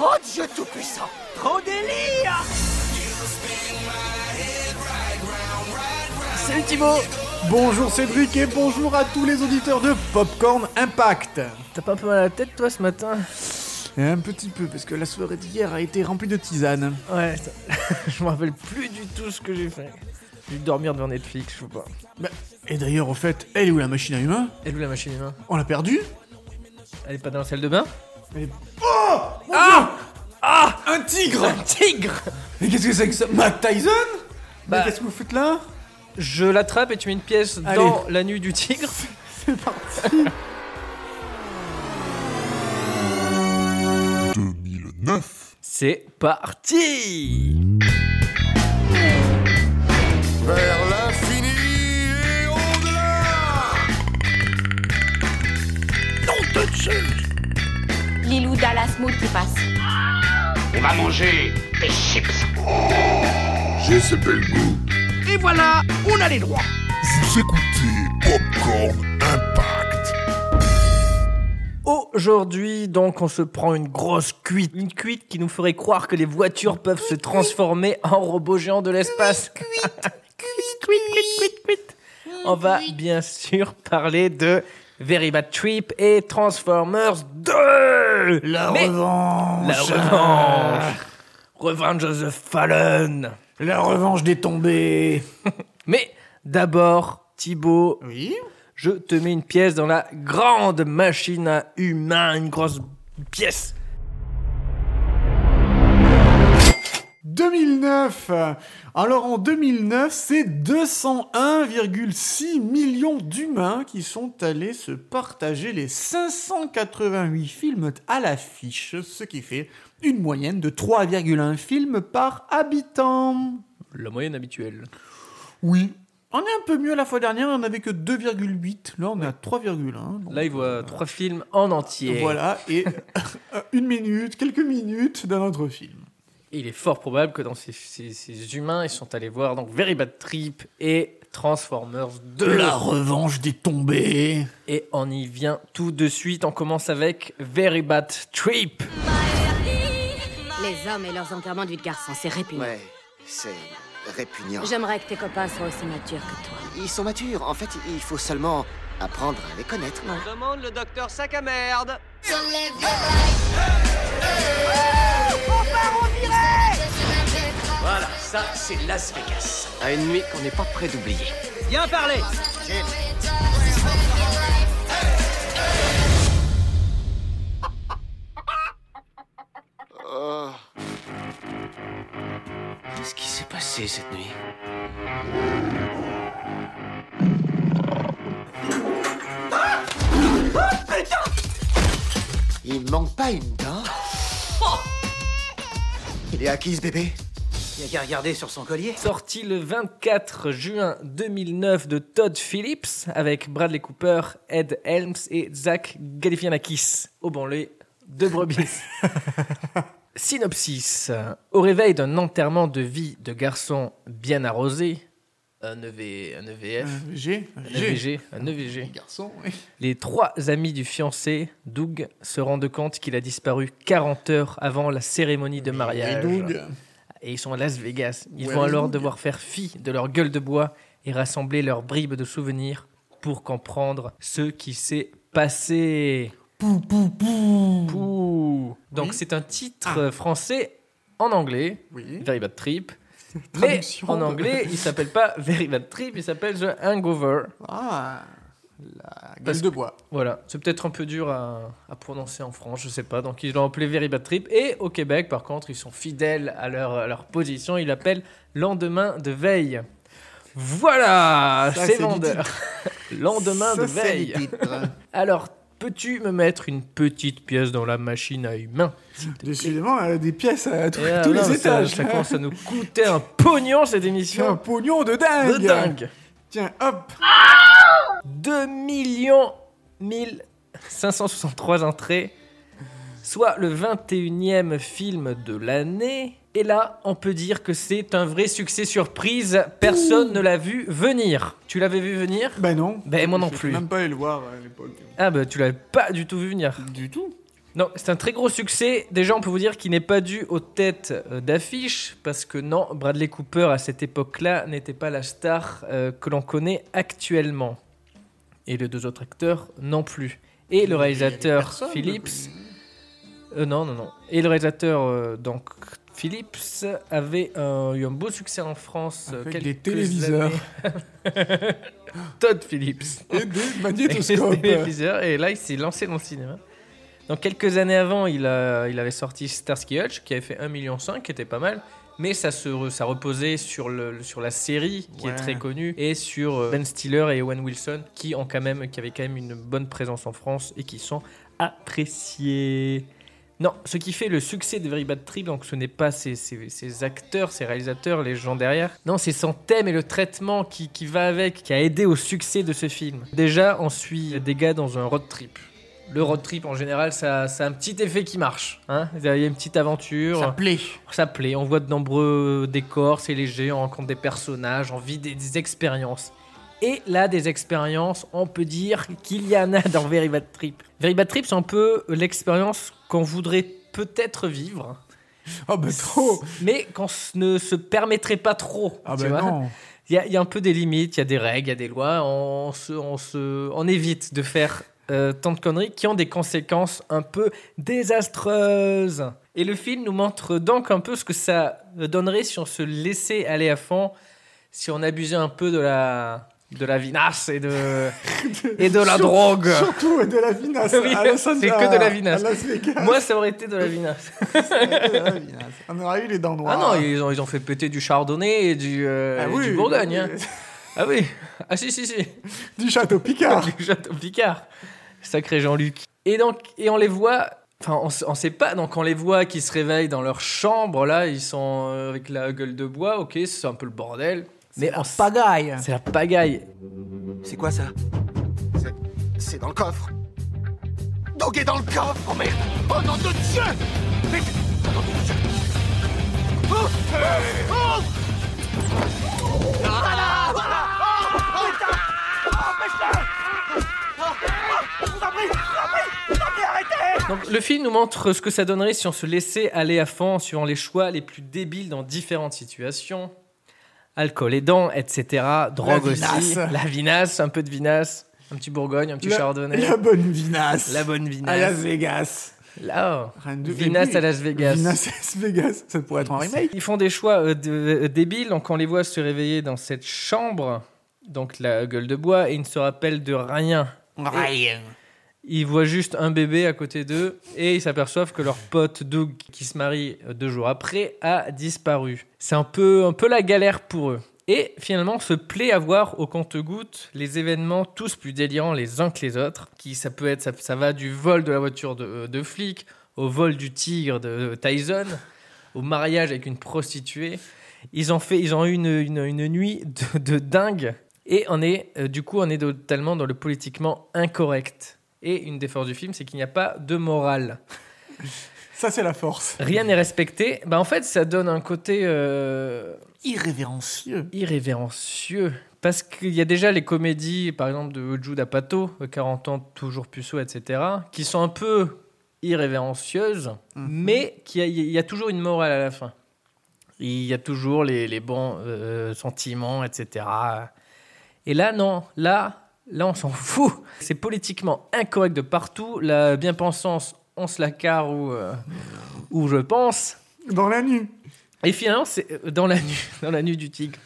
Oh Dieu tout-puissant. Trop délire. Salut Thibaut. Bonjour Cédric et bonjour à tous les auditeurs de Popcorn Impact. T'as pas un peu mal à la tête toi ce matin? Un petit peu parce que la soirée d'hier a été remplie de tisane. Ouais, ça- je me rappelle plus du tout ce que j'ai fait. J'ai dû dormir devant Netflix, je sais pas. Bah, et d'ailleurs au fait, elle est où la machine à humain Elle est où la machine humain On l'a perdue? Elle est pas dans la salle de bain? Elle est- Oh! Mon Dieu! Ah Un tigre Un tigre Mais qu'est-ce que c'est que ça Mac Tyson Bah- Mais qu'est-ce que vous faites là Je l'attrape et tu mets une pièce Allez. dans la nuit du tigre. C'est parti 2009. C'est parti Vers l'infini et au-delà Lilou Dallas Mood qui passe. On va manger des chips. J'ai ce bel goût. Et voilà, on a les droits. Vous écoutez Popcorn Impact. Aujourd'hui, donc, on se prend une grosse cuite. Une cuite qui nous ferait croire que les voitures peuvent se transformer en robots géants de l'espace. Cuite, cuite, cuite, cuite. On va bien sûr parler de Very Bad Trip et Transformers 2 La Mais- revanche. La revanche. Revenge of the Fallen. La revanche des tombés Mais d'abord, Thibaut, Oui. je te mets une pièce dans la grande machine à une grosse pièce. 2009 Alors en 2009, c'est 201,6 millions d'humains qui sont allés se partager les 588 films à l'affiche, ce qui fait une moyenne de 3,1 films par habitant. La moyenne habituelle. Oui. On est un peu mieux la fois dernière, on n'avait que 2,8. Là, on est à 3,1. donc, Là, il voit trois films en entier. Voilà, et une minute, quelques minutes d'un autre film. Et il est fort probable que dans ces, ces- ces humains, ils sont allés voir donc Very Bad Trip et Transformers 2. La revanche des tombés. Et on y vient tout de suite. On commence avec Very Bad Trip. Les hommes et leurs enterrements de vie de garçon, c'est répugnant. Ouais, c'est répugnant. J'aimerais que tes copains soient aussi matures que toi. Ils sont matures. En fait, il faut seulement apprendre à les connaître. Demande le docteur sac à merde Voilà, ça, c'est Las Vegas. À une nuit qu'on n'est pas prêt d'oublier. Bien parlé Oh. Qu'est-ce qui s'est passé cette nuit? Il me manque pas une dent? Il est à qui ce bébé? Il y a qu'à regarder sur son collier. Sorti le 24 juin 2009 de Todd Phillips avec Bradley Cooper, Ed Helms et Zach Galifianakis au banlieue de brebis. Synopsis. Au réveil d'un enterrement de vie de garçon bien arrosé, un, EV, un EVF, G. un EVG, un EVG, Garçon, oui. les trois amis du fiancé, Doug, se rendent compte qu'il a disparu 40 heures avant la cérémonie de mariage. Et Doug. Et ils sont à Las Vegas. Ils vont alors devoir faire fi de leur gueule de bois et rassembler leurs bribes de souvenirs pour comprendre ce qui s'est passé. Pou, pou, pou. Pouh. Donc Oui. c'est un titre euh, français en anglais, Oui. Very Bad Trip. Mais en anglais, il s'appelle pas Very Bad Trip, il s'appelle The Hangover. Ah, la gueule Parce de bois. Voilà, c'est peut-être un peu dur à, à prononcer en France, je sais pas. Donc ils l'ont appelé Very Bad Trip. Et au Québec, par contre, ils sont fidèles à leur, à leur position. Ils l'appellent Lendemain de veille. Voilà, c'est vendeur. Lendemain Ça, de veille. Alors, peux-tu me mettre une petite pièce dans la machine à humain Décidément, elle a des pièces à euh, tous non, les mais ça- étages. Ça, commence à nous coûter un pognon cette C'est un émission. pognon de dingue. De dingue. Tiens, hop. 2 millions 1563 entrées, soit le 21e film de l'année. Et là, on peut dire que c'est un vrai succès surprise. Personne ne l'a vu venir. Tu l'avais vu venir? Ben non. Ben, moi non Je plus. suis même pas allé le voir à l'époque. Ah bah tu l'avais pas du tout vu venir. Du tout. Non, c'est un très gros succès. Déjà, on peut vous dire qu'il n'est pas dû aux têtes euh, d'affiche, parce que non, Bradley Cooper à cette époque-là n'était pas la star euh, que l'on connaît actuellement. Et les deux autres acteurs non plus. Et le réalisateur personne Phillips. Euh, non, non, non. Et le réalisateur, euh, donc Phillips, avait eu un beau succès en France. Avec quelques des téléviseurs. années. Todd Phillips. Et des magnétoscopes. des téléviseurs, et là, il s'est lancé dans le cinéma. Donc, quelques années avant, il, a, il avait sorti Starsky Hutch, qui avait fait 1,5 million, qui était pas mal. Mais ça, se, ça reposait sur, le, sur la série, qui Ouais. est très connue, et sur euh, Ben Stiller et Owen Wilson, qui, ont quand même, qui avaient quand même une bonne présence en France et qui sont appréciés. Non, ce qui fait le succès de Very Bad Trip, donc ce n'est pas ces acteurs, ces réalisateurs, les gens derrière. Non, c'est son thème et le traitement qui, qui va avec, qui a aidé au succès de ce film. Déjà, on suit des gars dans un road trip. Le road trip, en général, ça, ça a un petit effet qui marche. hein. Il y a une petite aventure. Ça plaît. Ça plaît, on voit de nombreux décors, c'est léger, on rencontre des personnages, on vit des, des expériences. Et là, des expériences, on peut dire qu'il y en a dans Very Bad Trip. Very Bad Trip, c'est un peu l'expérience qu'on voudrait peut-être vivre, Oh, bah trop. mais qu'on ne se permettrait pas trop. Ah, tu bah vois. non. Il y, a- il y a un peu des limites, il y a des règles, il y a des lois. On, se, on, se, on évite de faire euh, tant de conneries qui ont des conséquences un peu désastreuses. Et le film nous montre donc un peu ce que ça donnerait si on se laissait aller à fond, si on abusait un peu de la, de la vinasse et de, et de la Sur- drogue. Surtout de la vinasse. Oui, c'est que de la vinasse. Moi, ça aurait été de la vinasse. de la vinasse. On aurait eu les dents Ah noires. non, ils ont, ils ont fait péter du chardonnay et du, euh, Ah et oui, du Bourgogne. oui. hein. Ah oui, ah si, si, si. Du château Picard. du château Picard. Sacré Jean-Luc. Et donc, et on les voit. Enfin, on, sait pas. Donc, on les voit qui se réveillent dans leur chambre. Là, ils sont euh, avec la gueule de bois. Ok, c'est un peu le bordel. Mais on s- pagaille. c'est la pagaille. C'est quoi ça? C'est- dans le coffre. Dog est dans le coffre, oh merde Oh nom de Dieu Mais... Oh nom de Dieu Oh Oh Ah Oh Donc, le film nous montre ce que ça donnerait si on se laissait aller à fond en suivant les choix les plus débiles dans différentes situations. Alcool aidant, etc. Drogue aussi. vinasse. La vinasse, un peu de vinasse. Un petit Bourgogne, un petit La, chardonnay. la bonne vinasse. La bonne À Las vinasse. Vegas. Là, oh. Vinasse Et puis, à Las Vegas. Vinasse à Las Vegas. Ça pourrait être un remake. Ils font des choix euh, de- euh, débiles, donc on les voit se réveiller dans cette chambre, donc la gueule de bois, et ils ne se rappellent de rien. Rien. Ils voient juste un bébé à côté d'eux, et ils s'aperçoivent que leur pote Doug, qui se marie euh, deux jours après, a disparu. C'est un peu, un peu la galère pour eux. Et finalement, on se plaît à voir au compte-gouttes les événements tous plus délirants les uns que les autres. Qui ça peut être, ça, va du vol de la voiture de, euh, de flic, au vol du tigre de Tyson, au mariage avec une prostituée. Ils ont fait, ils ont eu une, une, nuit de, de dingue. Et on est, euh, du coup, on est totalement dans le politiquement incorrect. Et une des forces du film, c'est qu'il n'y a pas de morale. Ça, c'est la force. Rien n'est respecté. Bah, en fait, ça donne un côté euh, Irrévérencieux. irrévérencieux. Parce qu'il y a déjà les comédies, par exemple, de Jude Apatow, 40 ans, toujours puceau, etc., qui sont un peu irrévérencieuses, mais qui a- il y a toujours une morale à la fin. Il y a toujours les, les bons euh, sentiments, etc. Et là, non. Là, là on s'en fout. C'est politiquement incorrect de partout. La bien-pensance, on se la carre ou, euh, ou je pense. Dans la nuit. Et finalement, c'est euh, dans la nuit, dans la nuit du tigre.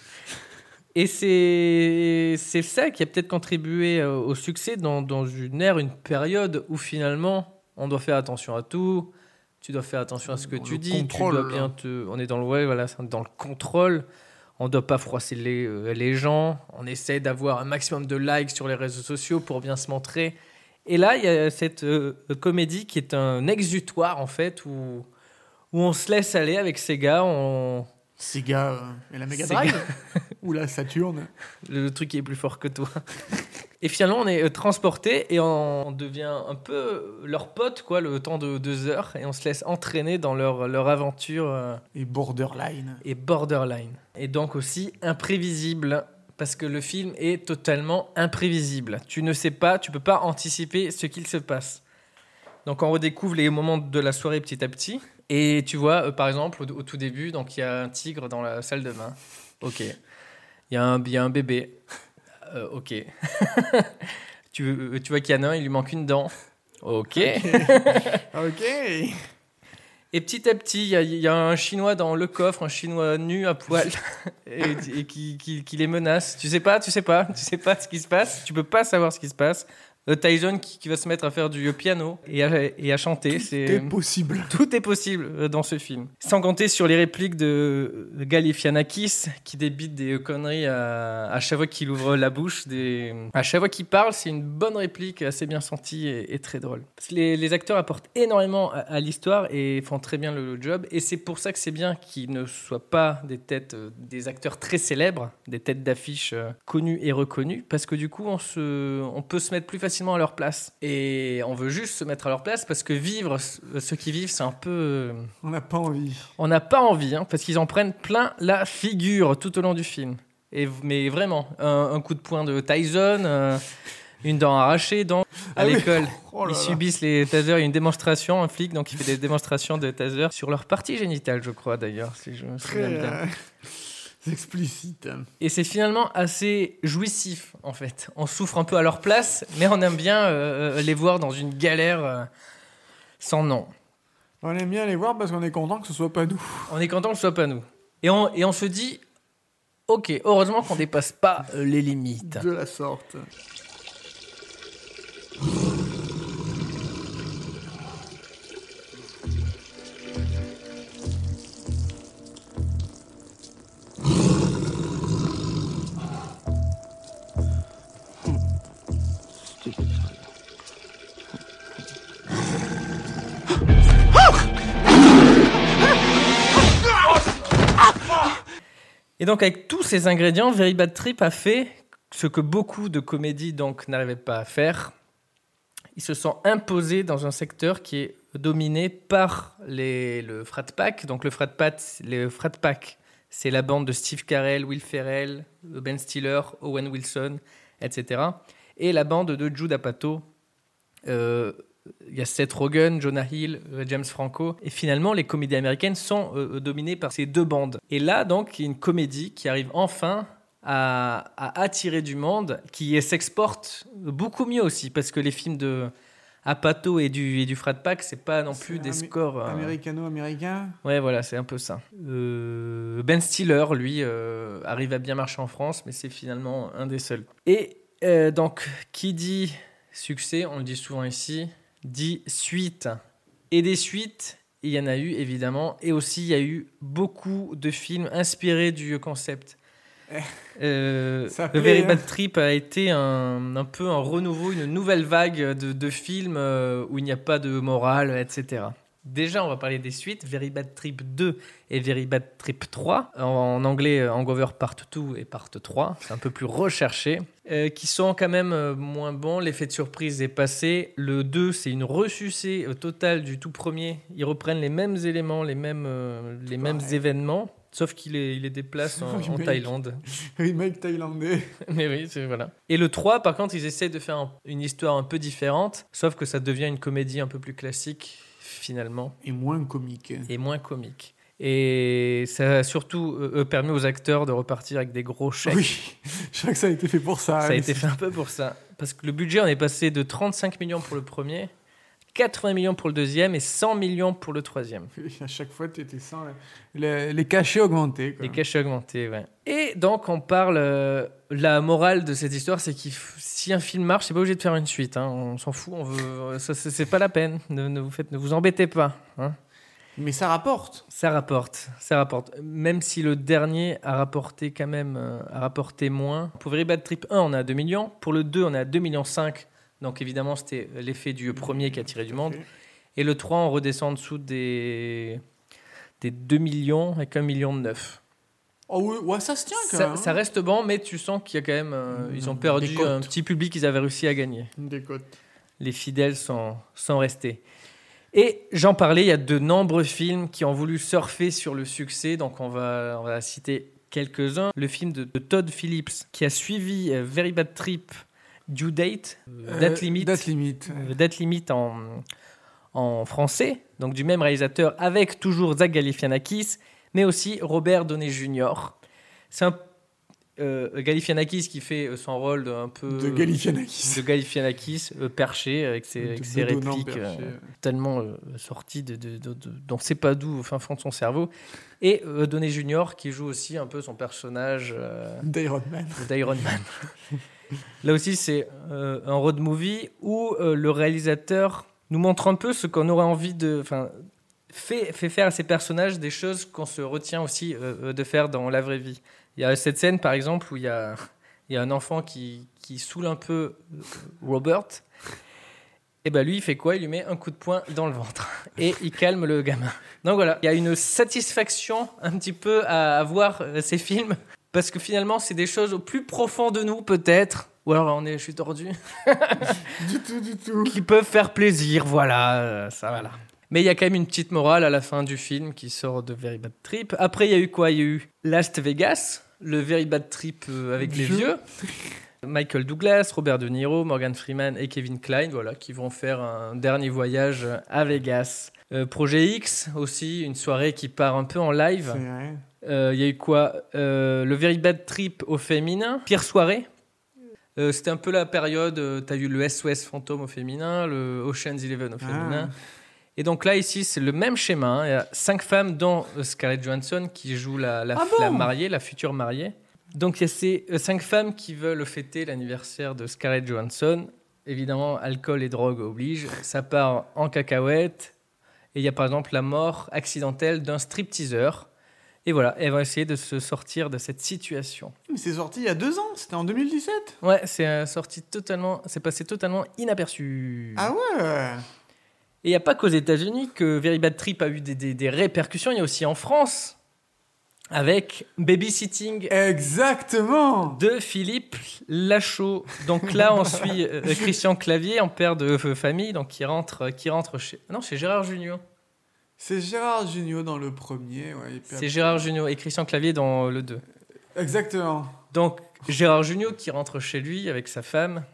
Et c'est ça qui a peut-être contribué euh, au succès dans, dans une ère, une période où finalement on doit faire attention à tout. Tu dois faire attention à ce que tu dis. contrôle, tu dois bien là. te. On est dans le ouais, voilà, dans le contrôle. On doit pas froisser les, euh, les gens. On essaie d'avoir un maximum de likes sur les réseaux sociaux pour bien se montrer. Et là, il y a cette euh, comédie qui est un exutoire en fait où où on se laisse aller avec ces gars. On, Sega euh, et la Mega. Drive Ou la Saturne le truc qui est plus fort que toi. Et finalement, on est euh, transporté et on devient un peu leur pote, quoi, le temps de deux heures, et on se laisse entraîner dans leur, leur aventure euh, et Borderline. et borderline. Et donc aussi imprévisible, parce que le film est totalement imprévisible. Tu ne sais pas, tu peux pas anticiper ce qu'il se passe. Donc on redécouvre les moments de la soirée petit à petit. Et tu vois, euh, par exemple, au, au tout début, donc il y a un tigre dans la salle de bain. Ok. Il y, y a un bébé. Euh, ok. tu, euh, tu vois qu'il y en a un, il lui manque une dent. Ok. Ok. Et petit à petit, il y, a- il y a un Chinois dans le coffre, un Chinois nu à poil, et, et qui, qui- qui les menace. Tu sais pas, tu sais pas, tu sais pas ce qui se passe. Tu peux pas savoir ce qui se passe. Tyson qui, qui va se mettre à faire du piano et à, et à chanter. C'est C'est possible. tout est possible euh, dans ce film. Sans compter sur les répliques de Galifianakis qui débite des conneries à, à chaque fois qu'il ouvre la bouche. Des... À chaque fois qu'il parle, c'est une bonne réplique assez bien sentie et, et très drôle. Parce que les, les acteurs apportent énormément à, à l'histoire et font très bien le, job. Et c'est pour ça que c'est bien qu'ils ne soient pas des têtes, euh, des acteurs très célèbres, des têtes d'affiche euh, connues et reconnues. Parce que du coup, on, se, on peut se mettre plus facilement à leur place. Et on veut juste se mettre à leur place parce que vivre, ceux qui vivent, c'est un peu. euh, On n'a pas envie. On n'a pas envie, hein, parce qu'ils en prennent plein la figure tout au long du film. Et, mais vraiment, un, un coup de poing de Tyson, euh, une dent arrachée, dans, à Ah oui. l'école. Oh Ils subissent les tasers. Il y a une démonstration, un flic, donc il fait des démonstrations de taser sur leur partie génitale, je crois d'ailleurs, si je me souviens bien. Euh, explicite. Et c'est finalement assez jouissif, en fait. On souffre un peu à leur place, mais on aime bien euh, les voir dans une galère euh, sans nom. On aime bien les voir parce qu'on est content que ce soit pas nous. On est content que ce soit pas nous. Et on, et on se dit, ok, heureusement qu'on dépasse pas euh, les limites. De la sorte. Et donc avec tous ces ingrédients, Very Bad Trip a fait ce que beaucoup de comédies donc n'arrivaient pas à faire. Ils se sont imposés dans un secteur qui est dominé par le frat pack. Donc le frat pack, le frat pack, c'est la bande de Steve Carell, Will Ferrell, Ben Stiller, Owen Wilson, etc. Et la bande de Jude Apatow. Euh, il y a Seth Rogen, Jonah Hill, euh, James Franco. Et finalement, les comédies américaines sont euh, dominées par ces deux bandes. Et là, donc, il y a une comédie qui arrive enfin à, à attirer du monde, qui s'exporte beaucoup mieux aussi, parce que les films de Apatow et du, et du Frat Pack, c'est pas non plus des scores. euh, Américano-américain. Ouais, voilà, c'est un peu ça. Euh, ben Stiller, lui, euh, arrive à bien marcher en France, mais c'est finalement un des seuls. Et euh, donc, qui dit succès, on le dit souvent ici, dit suite. Et des suites, il y en a eu évidemment, et aussi il y a eu beaucoup de films inspirés du concept. Euh, Ça The plaît, Very hein. Bad Trip a été un, un peu un renouveau, une nouvelle vague de, de films euh, où il n'y a pas de morale, etc. Déjà, on va parler des suites. Very Bad Trip 2 et Very Bad Trip 3. En, anglais, euh, Hangover Part 2 et Part 3. C'est un peu plus recherché. euh, qui sont quand même euh, moins bons. L'effet de surprise est passé. Le 2, c'est une ressucée totale du tout premier. Ils reprennent les mêmes éléments, les mêmes, euh, les mêmes événements. Sauf qu'il les, il les déplace en. Thaïlande. Remake thaïlandais. Mais oui, c'est voilà. Et le 3, par contre, ils essayent de faire un- une histoire un peu différente, sauf que ça devient une comédie un peu plus classique, finalement, Et moins comique. et moins comique. Et ça a surtout euh, euh, permis aux acteurs de repartir avec des gros chèques. Oui, je crois que ça a été fait pour ça. Ça a été fait un peu pour ça. Parce que le budget, on est passé de 35 millions pour le premier, 80 millions pour le deuxième et 100 millions pour le troisième. À chaque fois, tu étais sans. Les, les cachets augmentés. Quoi. Les cachets augmentés, ouais. Et donc, on parle. euh, la morale de cette histoire, c'est que si un film marche, c'est pas obligé de faire une suite. hein. On s'en fout. On veut, ça, c'est pas la peine. Ne, ne vous faites, ne vous embêtez pas. hein. Mais ça rapporte. Ça rapporte, ça rapporte. Même si le dernier a rapporté quand même, euh, a rapporté moins. Pour Very Bad Trip 1, on est à 2 millions. Pour le 2, on est à 2 millions 5. Donc évidemment, c'était l'effet du premier qui a tiré du monde. Et le 3, on redescend en dessous des, des 2 millions avec 1 million 9. Oh oui, ouais, ça se tient quand Ça, même. ça reste bon, mais tu sens qu'il y a quand même. euh, ils ont perdu un petit public qu'ils avaient réussi à gagner. Des cotes. Les fidèles sont, sont restés. Et j'en parlais, il y a de nombreux films qui ont voulu surfer sur le succès, donc on va, on va citer quelques-uns. Le film de, de Todd Phillips qui a suivi euh, Very Bad Trip, Due Date, euh, Date Euh, Limit, Date limite. euh, Date en, en français, donc du même réalisateur, avec toujours Zach Galifianakis, mais aussi Robert Downey Jr. C'est un euh, Galifianakis qui fait son rôle de un peu De Galifianakis. de Galifianakis euh, perché avec ses, avec répliques euh, tellement sorties de, de, de, sait pas d'où au fin fond de son cerveau et Downey Jr qui joue aussi un peu son personnage D'Iron Man. d'Iron Man. Là aussi, c'est euh, un road movie où euh, le réalisateur nous montre un peu ce qu'on aurait envie de. Enfin, fait, faire à ses personnages des choses qu'on se retient aussi euh, de faire dans la vraie vie. Il y a cette scène, par exemple, où il y a, un enfant qui, saoule un peu Robert. Et ben lui, il fait quoi? Il lui met un coup de poing dans le ventre et il calme le gamin. Donc voilà, il y a une satisfaction un petit peu à, à voir ces films parce que finalement, c'est des choses au plus profond de nous, peut-être. Ou alors, on est, je suis tordu. Du tout, du tout. qui peuvent faire plaisir, voilà, euh, ça voilà. Mais il y a quand même une petite morale à la fin du film qui sort de Very Bad Trip. Après, il y a eu quoi? Il y a eu Last Vegas, le Very Bad Trip euh, avec les Vieux. vieux. Michael Douglas, Robert De Niro, Morgan Freeman et Kevin Kline, voilà, qui vont faire un dernier voyage à Vegas. Euh, Projet X aussi, une soirée qui part un peu en live. C'est vrai. Euh, Il y a eu quoi Euh, Le Very Bad Trip au féminin. Pire soirée. Euh, C'était un peu la période. euh, T'as eu le SOS Fantôme au féminin, le Ocean's Eleven au féminin. Et donc là, ici, c'est le même schéma. hein. Il y a cinq femmes, dont euh, Scarlett Johansson, qui joue la, la, Ah la mariée, la future mariée. Donc il y a ces euh, cinq femmes qui veulent fêter l'anniversaire de Scarlett Johansson. Évidemment, alcool et drogue obligent. Ça part en cacahuète. Et il y a par exemple la mort accidentelle d'un stripteaseur. Et voilà, elles vont essayer de se sortir de cette situation. Mais c'est sorti il y a deux ans, c'était en 2017. Ouais, c'est euh, sorti totalement, c'est passé totalement inaperçu. Ah ouais Et il n'y a pas qu'aux États-Unis que Very Bad Trip a eu des, des- des répercussions, il y a aussi en France, avec Babysitting Exactement de Philippe Lachaud. Donc là, on suit euh, Christian Clavier, en père de euh, famille, donc qui rentre, qui rentre chez. Non, c'est Gérard Junior. C'est Gérard Jugnot dans le premier. Ouais, C'est Gérard Junior et Christian Clavier dans le 2. Exactement. Donc Gérard Jugnot qui rentre chez lui avec sa femme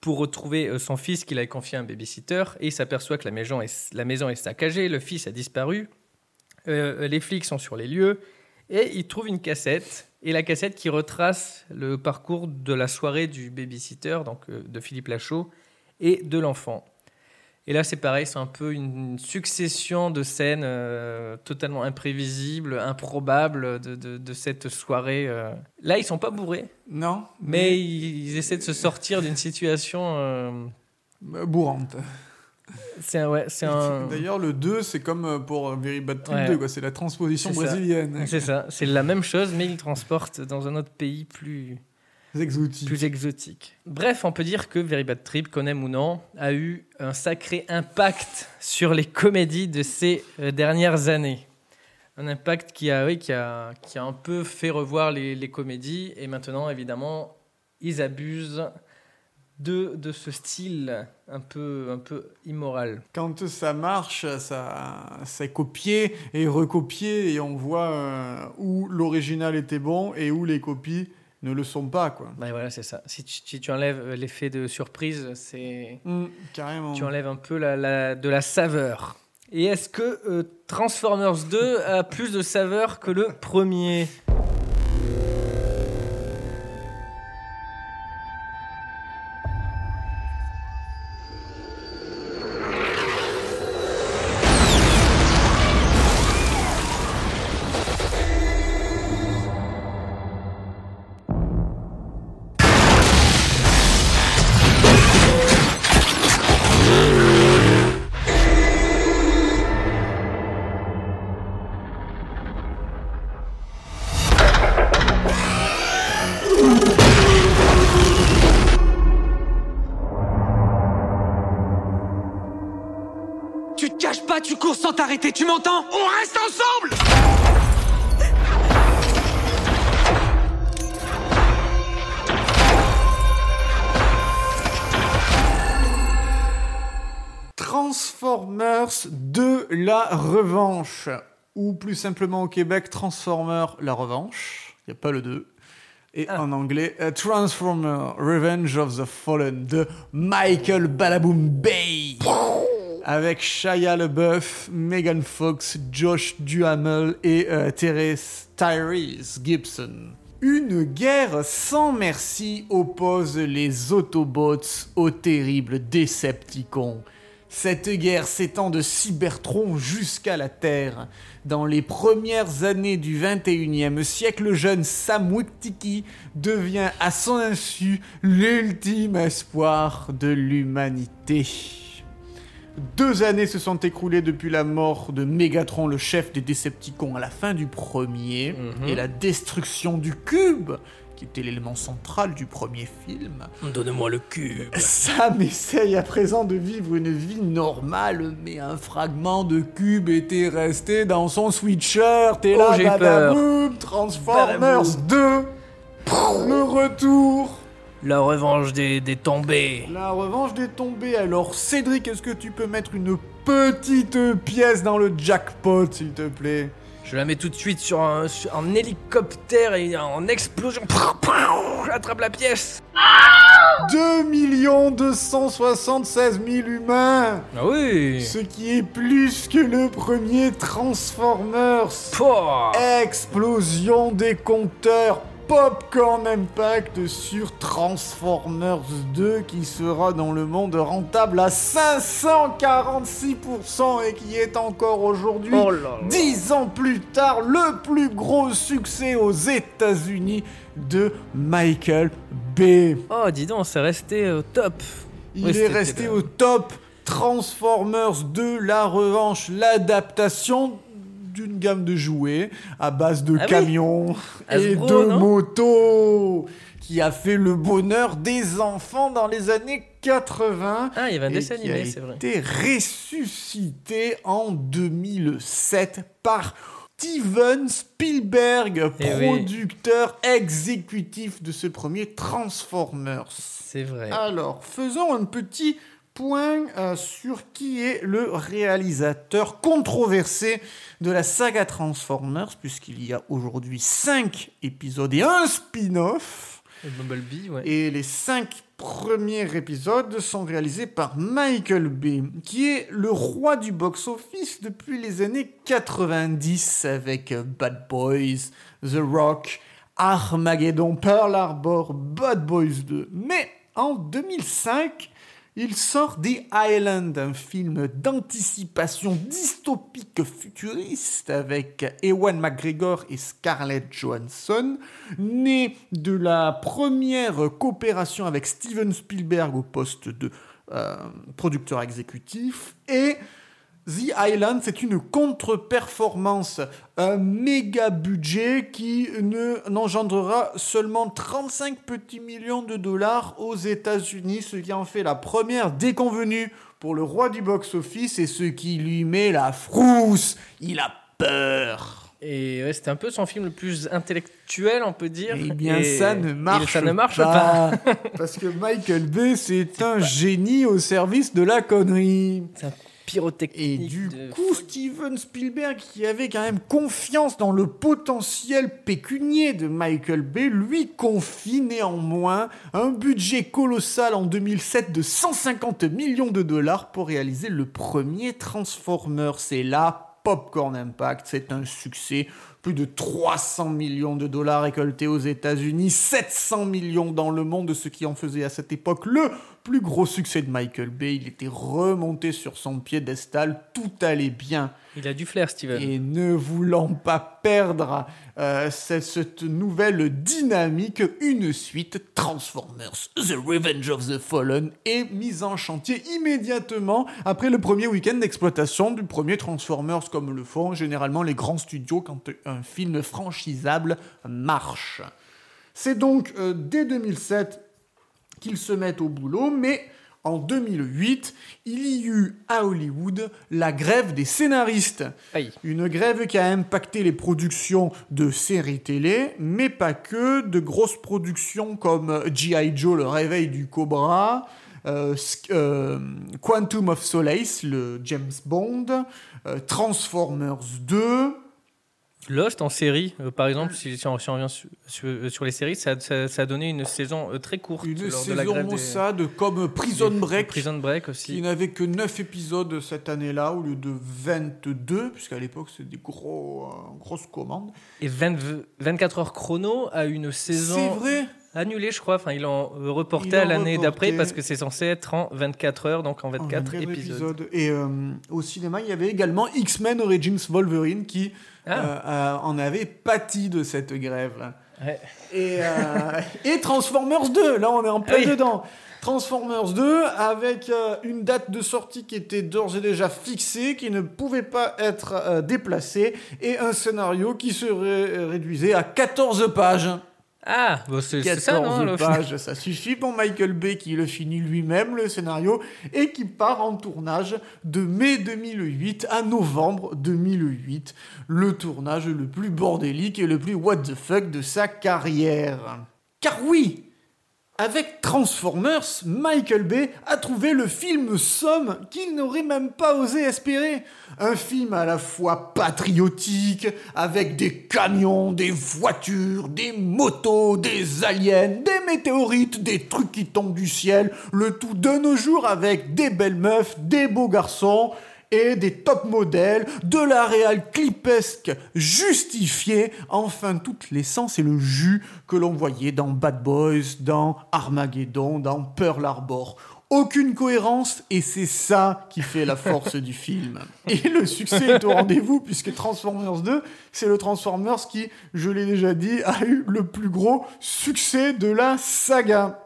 pour retrouver euh, son fils qu'il avait confié à un babysitter et il s'aperçoit que la maison est, la maison est saccagée, le fils a disparu, Euh, les flics sont sur les lieux et il trouve une cassette et la cassette qui retrace le parcours de la soirée du babysitter, donc euh, de Philippe Lachaud et de l'enfant. Et là, c'est pareil, c'est un peu une succession de scènes euh, totalement imprévisibles, improbables de, de- de cette soirée. euh. Là, ils sont pas bourrés, Non mais ils, ils essaient de se sortir d'une situation. euh, Bourrante. c'est un, ouais, c'est un. D'ailleurs, le 2, c'est comme euh, pour Very Bad Trip Ouais. 2, quoi. c'est la transposition C'est ça. brésilienne. C'est ça, c'est la même chose, mais ils transportent dans un autre pays plus, Exotique. plus exotique. Bref, on peut dire que Very Bad Trip, qu'on aime ou non, a eu un sacré impact sur les comédies de ces euh, dernières années. Un impact qui a, oui, qui a, qui a un peu fait revoir les, les comédies. Et maintenant, évidemment, ils abusent de, de ce style un peu, un peu immoral. Quand ça marche, ça, ça est copié et recopié et on voit euh, où l'original était bon et où les copies ne le sont pas, quoi. Bah, voilà, c'est ça. Si tu, si tu enlèves euh, l'effet de surprise, c'est... Mm, carrément. tu enlèves un peu la, la- de la saveur. Et est-ce que euh, Transformers 2 a plus de saveur que le premier? T'arrêter, tu m'entends? On reste ensemble Transformers de la revanche. Ou plus simplement au Québec, Transformer la revanche. Il n'y a pas le 2. Et Ah. en anglais, euh, Transformer Revenge of the Fallen de Michael Balaboom Bay. Avec Shia LaBeouf, Megan Fox, Josh Duhamel et euh, Tyrese Gibson. Une guerre sans merci oppose les Autobots aux terribles Decepticons. Cette guerre s'étend de Cybertron jusqu'à la Terre. Dans les premières années du 21e siècle, le jeune Sam Witwicky devient à son insu l'ultime espoir de l'humanité. Deux années se sont écoulées depuis la mort de Megatron, le chef des Décepticons, à la fin du premier, et la destruction du cube, qui était l'élément central du premier film. Donne-moi le cube. Sam essaye à présent de vivre une vie normale, mais un fragment de cube était resté dans son sweatshirt. Et Oh, là, j'ai badaboum, Transformers Badaboum. 2, le retour, La revanche des, des tombés. la revanche des tombés. Alors, Cédric, est-ce que tu peux mettre une petite pièce dans le jackpot, s'il te plaît? Je la mets tout de suite sur un, sur un hélicoptère et en explosion. J'attrape la pièce. 2 276 000 humains Ah oui. Ce qui est plus que le premier Transformers Pouah. Explosion des compteurs Popcorn Impact sur Transformers 2 qui sera dans le monde rentable à 546% et qui est encore aujourd'hui, Oh là là. 10 ans plus tard, le plus gros succès aux États-Unis de Michael Bay. Oh, dis donc, c'est resté au top. Il Oui, est resté au top. Transformers 2, la revanche, l'adaptation d'une gamme de jouets à base de Ah oui. camions et Hasbro, de motos qui a fait le bonheur des enfants dans les années 80 Ah, il y avait un dessin animé, a c'est vrai. été ressuscité en 2007 par Steven Spielberg, Eh oui. producteur exécutif de ce premier Transformers. C'est vrai. Alors, faisons un petit point euh, sur qui est le réalisateur controversé de la saga Transformers, puisqu'il y a aujourd'hui 5 épisodes et un spin-off. Et Bumblebee, ouais. Et les cinq premiers épisodes sont réalisés par Michael Bay, qui est le roi du box-office depuis les années 90 avec Bad Boys, The Rock, Armageddon, Pearl Harbor, Bad Boys 2. Mais en 2005, il sort The Island, un film d'anticipation dystopique futuriste avec Ewan McGregor et Scarlett Johansson, né de la première coopération avec Steven Spielberg au poste de euh, producteur exécutif et The Island, c'est une contre-performance, un méga budget qui ne n'engendrera seulement 35 petits millions de dollars aux États-Unis, ce qui en fait la première déconvenue pour le roi du box-office et ce qui lui met la frousse. Il a peur. Et ouais, c'était un peu son film le plus intellectuel, on peut dire. Eh bien, Et- ça ne marche, ça ne marche pas. Parce que Michael Bay, c'est un génie au service de la connerie. C'est un pyrotechnique. Et du de coup, Steven Spielberg, qui avait quand même confiance dans le potentiel pécunier de Michael Bay, lui confie néanmoins un budget colossal en 2007 de 150 millions de dollars pour réaliser le premier Transformers. C'est là, Popcorn Impact, c'est un succès. Plus de 300 millions de dollars récoltés aux États-Unis, 700 millions dans le monde, ce qui en faisait à cette époque le plus gros succès de Michael Bay. Il était remonté sur son piédestal, tout allait bien. Il a du flair, Steven. Et ne voulant pas perdre euh, cette, nouvelle dynamique, une suite Transformers The Revenge of the Fallen est mise en chantier immédiatement après le premier week-end d'exploitation du premier Transformers, comme le font généralement les grands studios quand un film franchisable marche. C'est donc euh, dès 2007 qu'ils se mettent au boulot, mais en 2008, il y eut à Hollywood la grève des scénaristes. Aïe. Une grève qui a impacté les productions de séries télé, mais pas que, de grosses productions comme G.I. Joe, le réveil du Cobra, euh, euh, Quantum of Solace, le James Bond, euh, Transformers 2, Lost en série, euh, par exemple, si, si on, si on revient sur, sur- sur les séries, ça, ça- ça a donné une saison euh, très courte. Une lors de la saison grève des- maussade comme Prison des- Break, Prison Break qui aussi. n'avait que 9 épisodes cette année-là au lieu de 22, puisqu'à l'époque c'était des gros, euh, grosses commandes. Et 20 24 heures chrono a une C'est saison vrai annulée, je crois. Enfin, ils l'ont reporté Ils à l'ont l'année reporté. d'après parce que c'est censé être en 24 heures, donc en 24 24 épisodes. Et euh, au cinéma, il y avait également X-Men Origins Wolverine qui Ah. euh, euh, en avait pâti de cette grève. Ouais. Et, euh, et Transformers 2, là on est en plein Ah oui. dedans. Transformers 2 avec euh, une date de sortie qui était d'ores et déjà fixée, qui ne pouvait pas être euh, déplacée, et un scénario qui se ré- réduisait à 14 pages. Ah, bon, c'est c'est 14 ça, non le- pages, ça suffit pour Michael Bay qui le finit lui-même le scénario et qui part en tournage de mai 2008 à novembre 2008, le tournage le plus bordélique et le plus what the fuck de sa carrière. Car oui, avec Transformers, Michael Bay a trouvé le film somme qu'il n'aurait même pas osé espérer. Un film à la fois patriotique, avec des camions, des voitures, des motos, des aliens, des météorites, des trucs qui tombent du ciel, le tout de nos jours avec des belles meufs, des beaux garçons et des top modèles, de la réal clipesque justifiée, enfin toute l'essence et le jus que l'on voyait dans Bad Boys, dans Armageddon, dans Pearl Harbor. Aucune cohérence et c'est ça qui fait la force du film. Et le succès est au rendez-vous puisque Transformers 2, c'est le Transformers qui, je l'ai déjà dit, a eu le plus gros succès de la saga.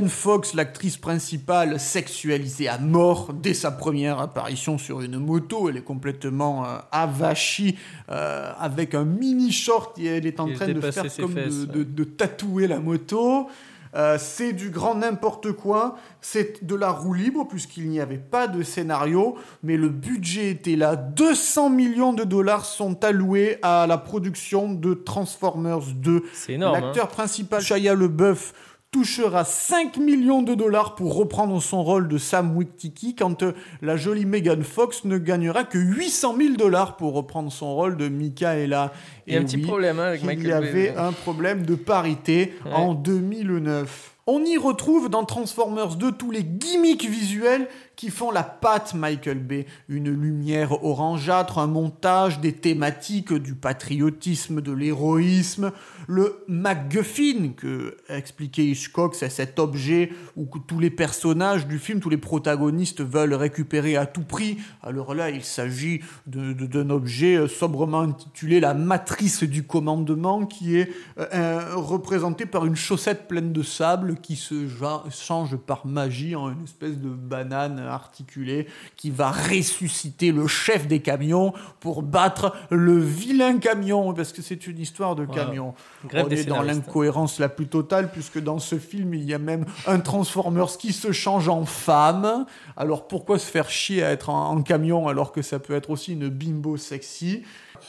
Megan Fox, l'actrice principale, sexualisée à mort dès sa première apparition sur une moto. Elle est complètement euh, avachie euh, avec un mini short et elle est en train de faire comme fesses, de, de- de tatouer la moto. Euh, c'est du grand n'importe quoi, c'est de la roue libre puisqu'il n'y avait pas de scénario, mais le budget était là. 200 millions de dollars sont alloués à la production de Transformers 2. C'est énorme. hein. L'acteur principal, Shia LeBeouf, touchera 5 millions de dollars pour reprendre son rôle de Sam Witwicky, quand euh, la jolie Megan Fox ne gagnera que 800 000 dollars pour reprendre son rôle de Michaela. Il y a un Et petit problème hein, avec il Michael y avait Bay. un problème de parité Ouais. en 2009. On y retrouve dans Transformers 2 tous les gimmicks visuels qui font la patte Michael Bay. Une lumière orangeâtre, un montage, des thématiques du patriotisme, de l'héroïsme, le MacGuffin que expliquait Hitchcock, c'est cet objet où tous les personnages du film, tous les protagonistes veulent récupérer à tout prix. Alors là, il s'agit d'un objet euh, sobrement intitulé la matrice du commandement qui est euh, euh, représenté par une chaussette pleine de sable qui se change par magie en une espèce de banane articulée qui va ressusciter le chef des camions pour battre le vilain camion parce que c'est une histoire de camion. On est dans l'incohérence la plus totale puisque dans ce film il y a même un Transformers qui se change en femme. Alors pourquoi se faire chier à être en, en camion alors que ça peut être aussi une bimbo sexy?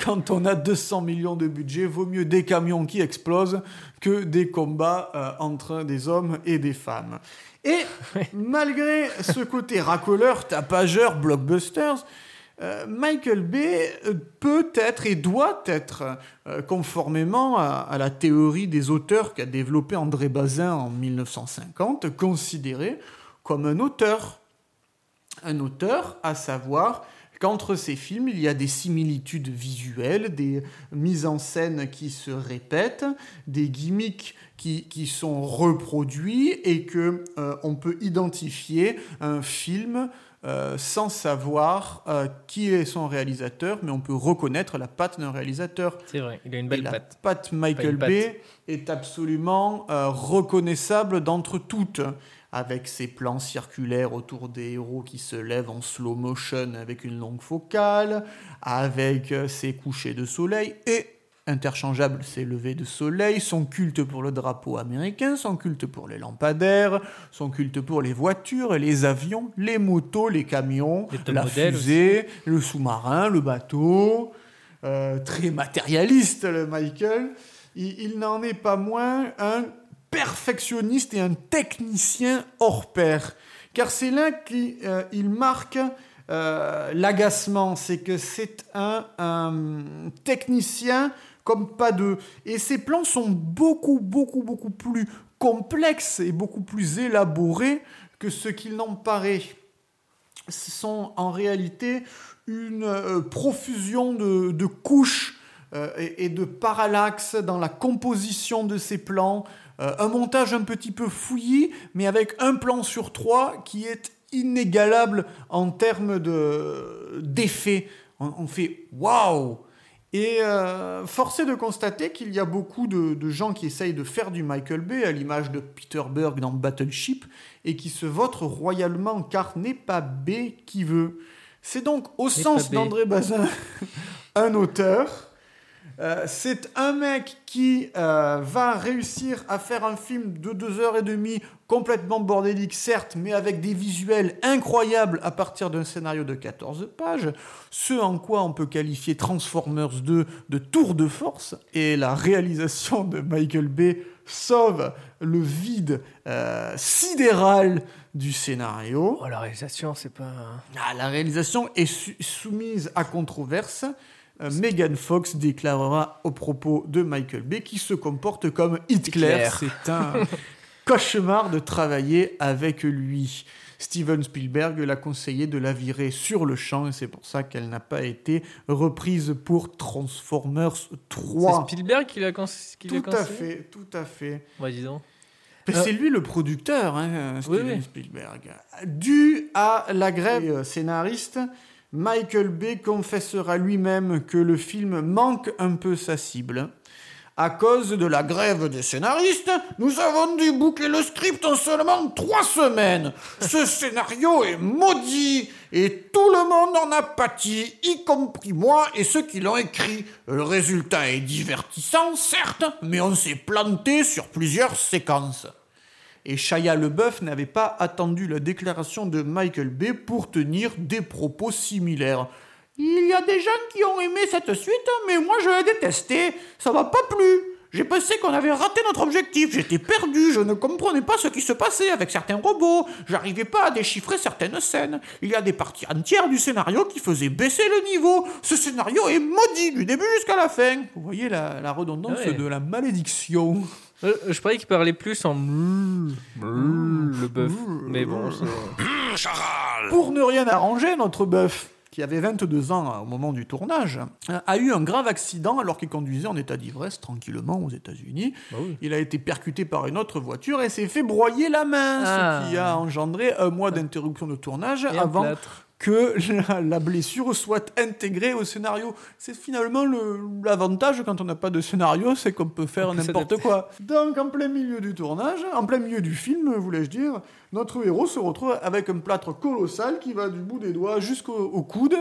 Quand on a 200 millions de budget, vaut mieux des camions qui explosent que des combats euh, entre des hommes et des femmes. Et malgré ce côté racoleur, tapageur, blockbusters, euh, Michael Bay peut être et doit être, euh, conformément à, à la théorie des auteurs qu'a développé André Bazin en 1950, considéré comme un auteur. Un auteur, à savoir qu'entre ces films, il y a des similitudes visuelles, des mises en scène qui se répètent, des gimmicks qui, qui sont reproduits et que euh, on peut identifier un film euh, sans savoir euh, qui est son réalisateur, mais on peut reconnaître la patte d'un réalisateur. C'est vrai, il a une Et belle la patte. patte Michael patte. Bay est absolument euh, reconnaissable d'entre toutes. Avec ses plans circulaires autour des héros qui se lèvent en slow motion avec une longue focale, avec euh, ses couchers de soleil et interchangeable ses levées de soleil, son culte pour le drapeau américain, son culte pour les lampadaires, son culte pour les voitures, les avions, les motos, les camions, Les la fusée, le sous-marin, le bateau. Euh, très matérialiste, le Michael. Il, il n'en est pas moins un perfectionniste et un technicien hors pair. Car c'est là qu'il marque euh, l'agacement. C'est que c'est un, technicien comme pas deux. Et ses plans sont beaucoup, beaucoup, beaucoup plus complexes et beaucoup plus élaborés que ce qu'il n'en paraît. Ce sont en réalité une euh, profusion de, couches euh, et, de parallaxes dans la composition de ces plans. Euh, un montage un petit peu fouillis, mais avec un plan sur trois qui est inégalable en termes de- d'effet. On, on fait waouh! Et euh, force est de constater qu'il y a beaucoup de, de gens qui essayent de faire du Michael Bay à l'image de Peter Berg dans Battleship et qui se votent royalement car n'est pas Bay qui veut. C'est donc au sens d'André Bazin un auteur. Euh, c'est un mec qui euh, va réussir à faire un film de deux heures et demie complètement bordélique, certes, mais avec des visuels incroyables à partir d'un scénario de 14 pages, ce en quoi on peut qualifier Transformers 2 de tour de force, et la réalisation de Michael Bay sauve le vide euh, sidéral du scénario. Oh, la réalisation, c'est pas. Ah, la réalisation est soumise à controverse. Euh, Megan Fox déclarera au propos de Michael Bay qui se comporte comme Hitler. Hitler. C'est un cauchemar de travailler avec lui. Steven Spielberg l'a conseillé de la virer sur le champ et c'est pour ça qu'elle n'a pas été reprise pour Transformers C'est 3. Spielberg qui l'a cons- qui l'a Tout à conseillé fait, tout à fait. Ouais, dis donc. Mais Euh, C'est lui le producteur, hein, Steven oui. Spielberg. Dû à la grève des scénaristes, Michael Bay confessera lui-même que le film manque un peu sa cible. À cause de la grève des scénaristes, nous avons dû boucler le script en seulement trois semaines. Ce scénario est maudit et tout le monde en a pâti, y compris moi et ceux qui l'ont écrit. Le résultat est divertissant, certes, mais on s'est planté sur plusieurs séquences. Et Shia LeBeouf n'avait pas attendu la déclaration de Michael Bay pour tenir des propos similaires. Il y a des gens qui ont aimé cette suite, mais moi je l'ai détestée. Ça m'a pas plu. J'ai pensé qu'on avait raté notre objectif. J'étais perdu. Je ne comprenais pas ce qui se passait avec certains robots. J'arrivais pas à déchiffrer certaines scènes. Il y a des parties entières du scénario qui faisaient baisser le niveau. Ce scénario est maudit du début jusqu'à la fin. Vous voyez la, la redondance Ouais. de la malédiction. Euh, je croyais qu'il parlait plus en mmm, le bœuf. Mais bon, c'est- Pour ne rien arranger, notre bœuf, qui avait 22 ans au moment du tournage, a eu un grave accident alors qu'il conduisait en état d'ivresse tranquillement aux États-Unis. Bah oui. Il a été percuté par une autre voiture et s'est fait broyer la main, Ah. ce qui a engendré un mois d'interruption de tournage Et avant. Que la, la blessure soit intégrée au scénario. C'est finalement le- l'avantage quand on n'a pas de scénario, c'est qu'on peut faire n'importe quoi. Donc en plein milieu du tournage, en plein milieu du film, voulais-je dire, notre héros se retrouve avec un plâtre colossal qui va du bout des doigts jusqu'au au coude,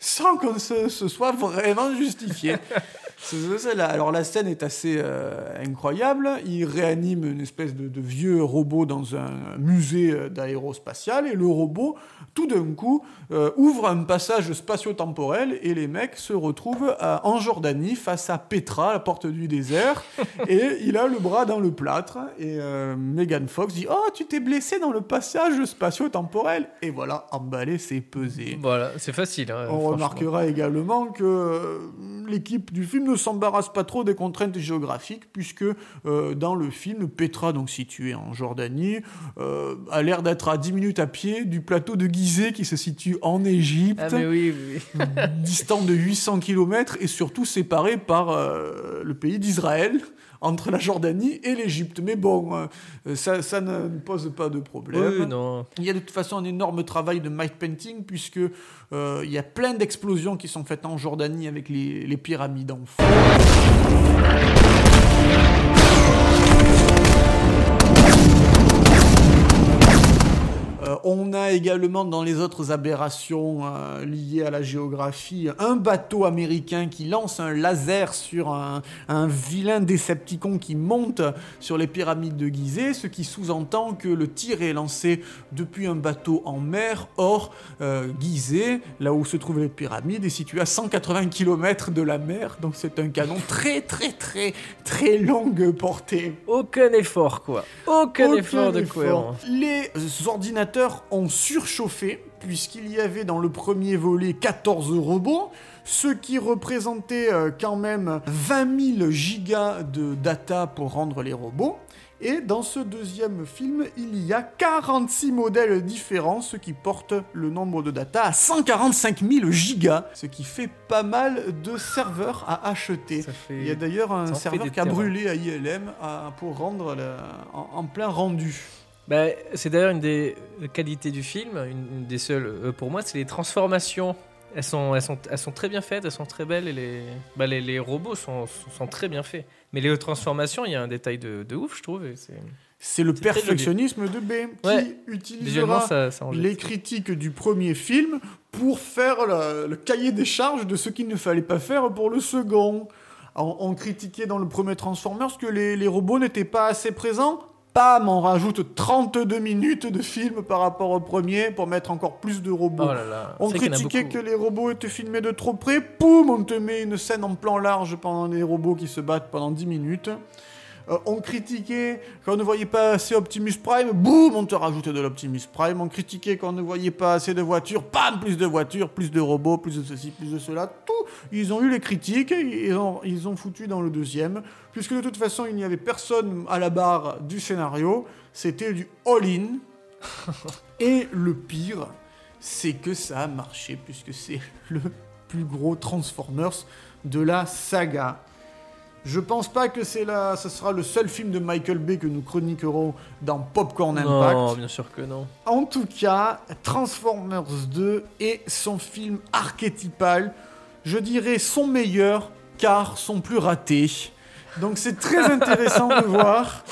sans qu'on se, se soit vraiment justifié. C'est- Alors la scène est assez euh, incroyable. Il réanime une espèce de, de vieux robot dans un musée euh, d'aérospatial et le robot, tout d'un coup, euh, ouvre un passage spatio-temporel et les mecs se retrouvent à- en Jordanie face à Petra, la porte du désert, et il a le bras dans le plâtre et euh, Megan Fox dit "Oh, tu t'es blessé dans le passage spatio-temporel." Et voilà, emballé, c'est pesé. Voilà, c'est facile. hein, On remarquera également que l'équipe du film ne s'embarrasse pas trop des contraintes géographiques, puisque euh, dans le film, Petra, donc située en Jordanie, euh, a l'air d'être à 10 minutes à pied du plateau de Gizeh qui se situe en Égypte, Ah, mais oui, oui. oui. distant de 800 km et surtout séparé par euh, le pays d'Israël entre la Jordanie et l'Égypte. Mais bon, euh, ça, ça ne pose pas de problème. Oui, non. Il y a de toute façon un énorme travail de might painting puisque euh, il y a plein d'explosions qui sont faites en Jordanie avec les, les pyramides en feu. On a également dans les autres aberrations euh, liées à la géographie un bateau américain qui lance un laser sur un, un vilain décepticon qui monte sur les pyramides de Gizeh, ce qui sous-entend que le tir est lancé depuis un bateau en mer. Or, euh, Gizeh, là où se trouvent les pyramides, est situé à 180 km de la mer, donc c'est un canon très très très très longue portée. Aucun effort, quoi. Aucun, Aucun effort de effort. cohérence. Les ordinateurs ont surchauffé, puisqu'il y avait dans le premier volet 14 robots, ce qui représentait euh, quand même 20 000 gigas de data pour rendre les robots. Et dans ce deuxième film, il y a 46 modèles différents, ce qui porte le nombre de data à 145 000 gigas, ce qui fait pas mal de serveurs à acheter. Fait- Il y a d'ailleurs un serveur qui a terrains. brûlé à ILM pour rendre en plein rendu. Bah, c'est d'ailleurs une des qualités du film, une, une des seules euh, pour moi, c'est les transformations. Elles sont, elles, sont, elles sont très bien faites, elles sont très belles et les, bah, les, les robots sont, sont, sont très bien faits. Mais les transformations, il y a un détail de, de ouf, je trouve. c'est- le perfectionnisme de B qui Ouais. Utilisera ça, ça les critiques du premier film pour faire le, le cahier des charges de ce qu'il ne fallait pas faire pour le second. On, on critiquait dans le premier Transformers que les, les robots n'étaient pas assez présents. Pam, on rajoute 32 minutes de film par rapport au premier pour mettre encore plus de robots. Oh là là. On critiquait que les robots étaient filmés de trop près. Poum, on te met une scène en plan large pendant les robots qui se battent pendant 10 minutes. Euh, on critiquait quand on ne voyait pas assez Optimus Prime. Boum, on te rajoute de l'Optimus Prime. On critiquait quand on ne voyait pas assez de voitures. Pam, plus de voitures, plus de robots, plus de ceci, plus de cela. Tout. Ils ont eu les critiques. et Ils ont, ils ont foutu dans le deuxième. Puisque de toute façon, il n'y avait personne à la barre du scénario. C'était du all-in. Et le pire, c'est que ça a marché, puisque c'est le plus gros Transformers de la saga. Je pense pas que c'est là, ce sera le seul film de Michael Bay que nous chroniquerons dans Popcorn Impact. Non, bien sûr que non. En tout cas, Transformers 2 est son film archétypal. Je dirais son meilleur, car son plus raté. Donc c'est très intéressant de voir.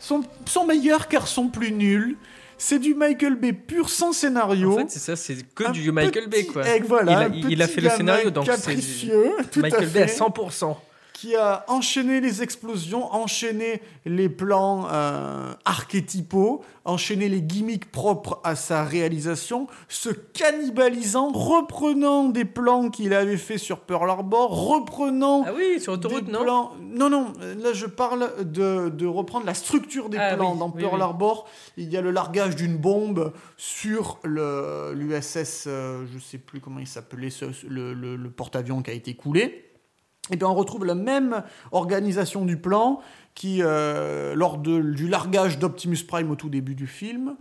Son, son meilleur, car son plus nul. C'est du Michael Bay pur sans scénario. En fait, c'est ça, c'est que Un du Michael Bay, quoi. voilà, il, a, il- fait le scénario, donc c'est à Michael Bay à fait. 100%. Qui a enchaîné les explosions, enchaîné les plans euh, archétypaux, enchaîné les gimmicks propres à sa réalisation, se cannibalisant, reprenant des plans qu'il avait fait sur Pearl Harbor, reprenant Ah oui, sur autoroute, non plans. Non, non, là je parle de, de reprendre la structure des Ah plans. oui, Dans oui, Pearl oui. Harbor, il y a le largage d'une bombe sur l'USS, euh, je sais plus comment il s'appelait, le- le porte-avions qui a été coulé. Et bien on retrouve la même organisation du plan qui, euh, lors du largage d'Optimus Prime au tout début du film.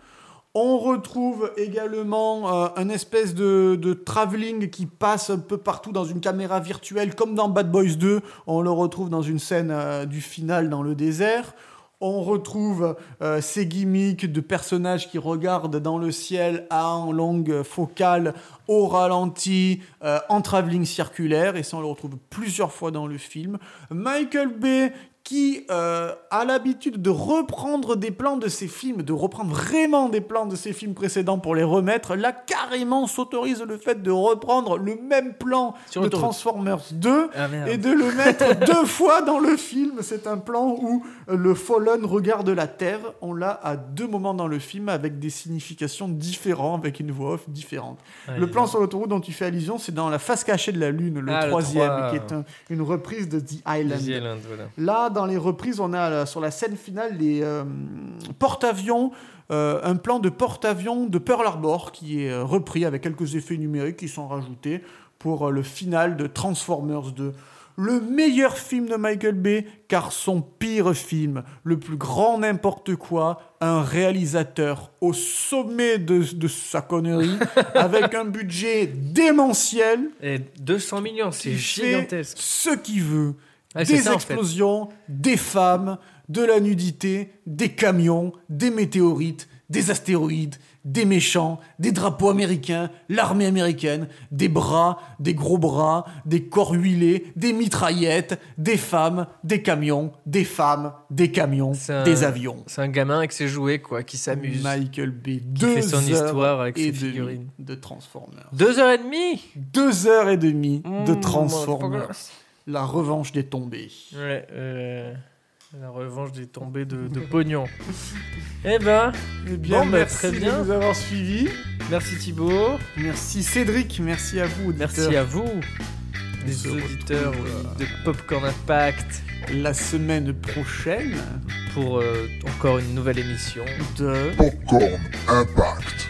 On retrouve également euh, un espèce de, de travelling qui passe un peu partout dans une caméra virtuelle, comme dans Bad Boys 2. On le retrouve dans une scène euh, du final dans le désert. On retrouve euh, ces gimmicks de personnages qui regardent dans le ciel à en longue focale, au ralenti, euh, en travelling circulaire, et ça on le retrouve plusieurs fois dans le film. Michael Bay qui euh, a l'habitude de reprendre des plans de ses films, de reprendre vraiment des plans de ses films précédents pour les remettre, là carrément s'autorise le fait de reprendre le même plan Sur de. Transformers 2 Ah et de le mettre deux fois dans le film. C'est un plan où le Fallen regarde la Terre. On l'a à deux moments dans le film avec des significations différentes, avec une voix off différente. Ouais, le plan sur l'autoroute dont tu fais allusion, c'est dans La face cachée de la Lune, le Ah, le troisième, trois. qui est un- une reprise de The Island. Easy Island, voilà. Là, dans les reprises, on a euh, sur la scène finale les euh, porte-avions, euh, un plan de porte-avions de Pearl Harbor qui est repris avec quelques effets numériques qui sont rajoutés pour le final de Transformers 2. Le meilleur film de Michael Bay, car son pire film, le plus grand n'importe quoi, un réalisateur au sommet de, de sa connerie, avec un budget démentiel, Et 200 millions, c'est gigantesque. ce qu'il veut. Ouais, des ça, en fait. explosions, des femmes, de la nudité, des camions, des météorites, des astéroïdes, des méchants, des drapeaux américains, l'armée américaine, des bras, des gros bras, des corps huilés, des mitraillettes, des femmes, des camions, des femmes, des camions, un- des avions. C'est un gamin avec ses jouets, quoi, qui s'amuse. Michael Bay, deux fait son heures histoire avec et ses demie figurines. de Transformers. Deux heures et demie Deux heures et demie de Mmh, Transformers. La revanche des tombés. Ouais, euh, la revanche des tombées de, de pognon. eh ben, Eh bien, Bon, bah, merci très bien. de nous avoir suivis. merci Thibaut, Merci Cédric, merci à vous. merci à vous, les auditeurs retrouve, oui, de Popcorn Impact, La semaine prochaine pour euh, encore une nouvelle émission. de Popcorn Impact.